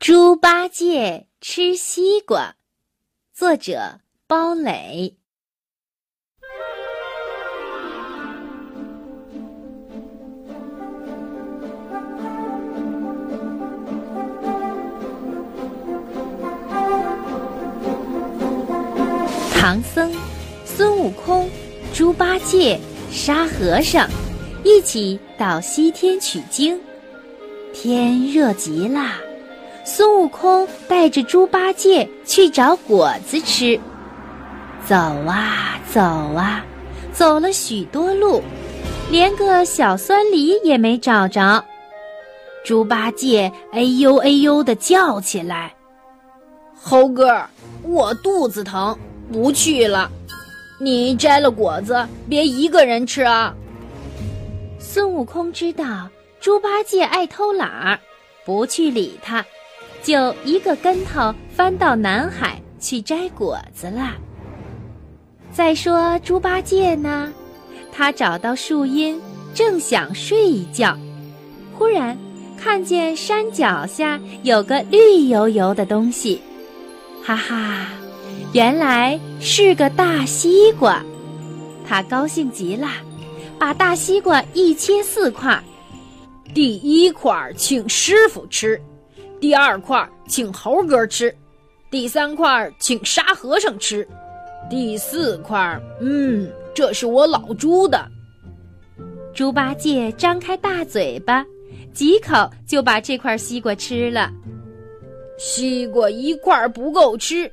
猪八戒吃西瓜，作者包磊。唐僧、孙悟空、猪八戒、沙和尚一起到西天取经，天热极了。孙悟空带着猪八戒去找果子吃，走啊走啊，走了许多路，连个小酸梨也没找着。猪八戒哎呦哎呦的叫起来：“猴哥，我肚子疼，不去了。你摘了果子，别一个人吃啊。”孙悟空知道猪八戒爱偷懒儿，不去理他。就一个跟头翻到南海去摘果子了。再说猪八戒呢，他找到树荫，正想睡一觉，忽然看见山脚下有个绿油油的东西，哈哈，原来是个大西瓜。他高兴极了，把大西瓜一切四块，第一块请师傅吃。第二块请猴哥吃，第三块请沙和尚吃，第四块，嗯，这是我老猪的。猪八戒张开大嘴巴，几口就把这块西瓜吃了。西瓜一块不够吃，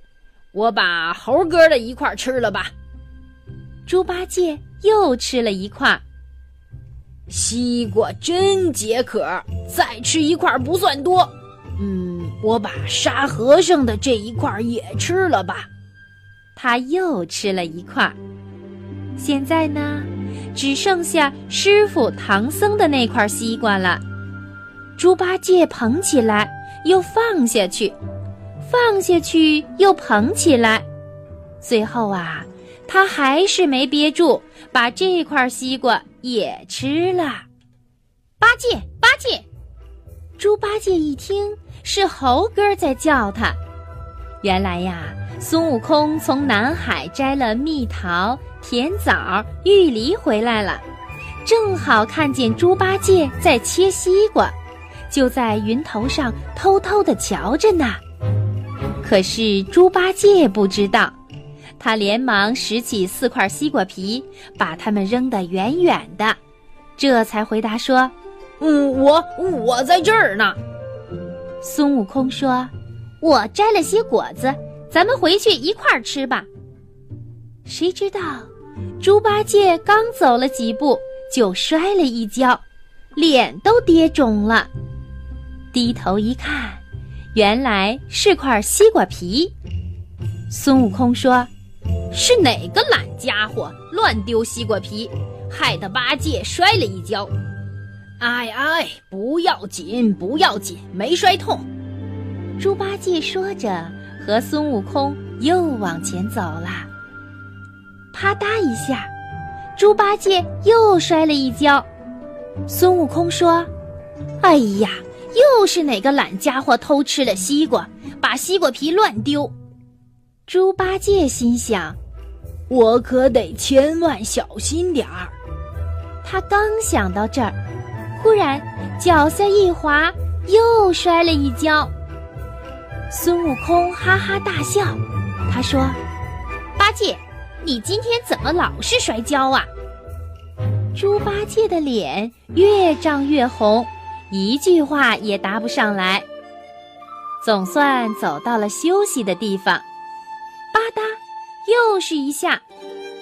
我把猴哥的一块吃了吧。猪八戒又吃了一块。西瓜真解渴，再吃一块不算多。嗯，我把沙和尚的这一块也吃了吧。他又吃了一块。现在呢，只剩下师傅唐僧的那块西瓜了。猪八戒捧起来，又放下去，放下去又捧起来，最后啊，他还是没憋住，把这块西瓜也吃了。八戒，八戒！猪八戒一听。是猴哥在叫他。原来呀，孙悟空从南海摘了蜜桃、甜枣、玉梨回来了，正好看见猪八戒在切西瓜，就在云头上偷偷的瞧着呢。可是猪八戒不知道，他连忙拾起四块西瓜皮，把它们扔得远远的，这才回答说：“嗯，我我在这儿呢。”孙悟空说：“我摘了些果子，咱们回去一块儿吃吧。”谁知道，猪八戒刚走了几步，就摔了一跤，脸都跌肿了。低头一看，原来是块西瓜皮。孙悟空说：“是哪个懒家伙乱丢西瓜皮，害得八戒摔了一跤？”哎哎，不要紧，不要紧，没摔痛。猪八戒说着，和孙悟空又往前走了。啪嗒一下，猪八戒又摔了一跤。孙悟空说：“哎呀，又是哪个懒家伙偷吃了西瓜，把西瓜皮乱丢。”猪八戒心想：“我可得千万小心点儿。”他刚想到这儿。忽然，脚下一滑，又摔了一跤。孙悟空哈哈大笑，他说：“八戒，你今天怎么老是摔跤啊？”猪八戒的脸越涨越红，一句话也答不上来。总算走到了休息的地方，吧嗒，又是一下，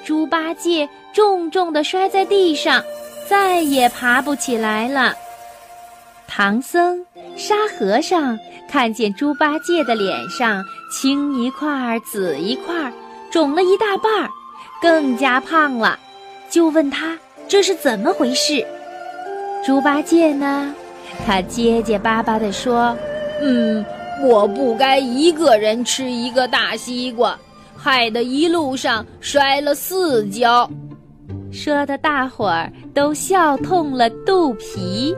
猪八戒重重地摔在地上。再也爬不起来了。唐僧、沙和尚看见猪八戒的脸上青一块儿紫一块儿，肿了一大半儿，更加胖了，就问他这是怎么回事。猪八戒呢，他结结巴巴地说：“嗯，我不该一个人吃一个大西瓜，害得一路上摔了四跤。”说的大伙儿都笑痛了肚皮。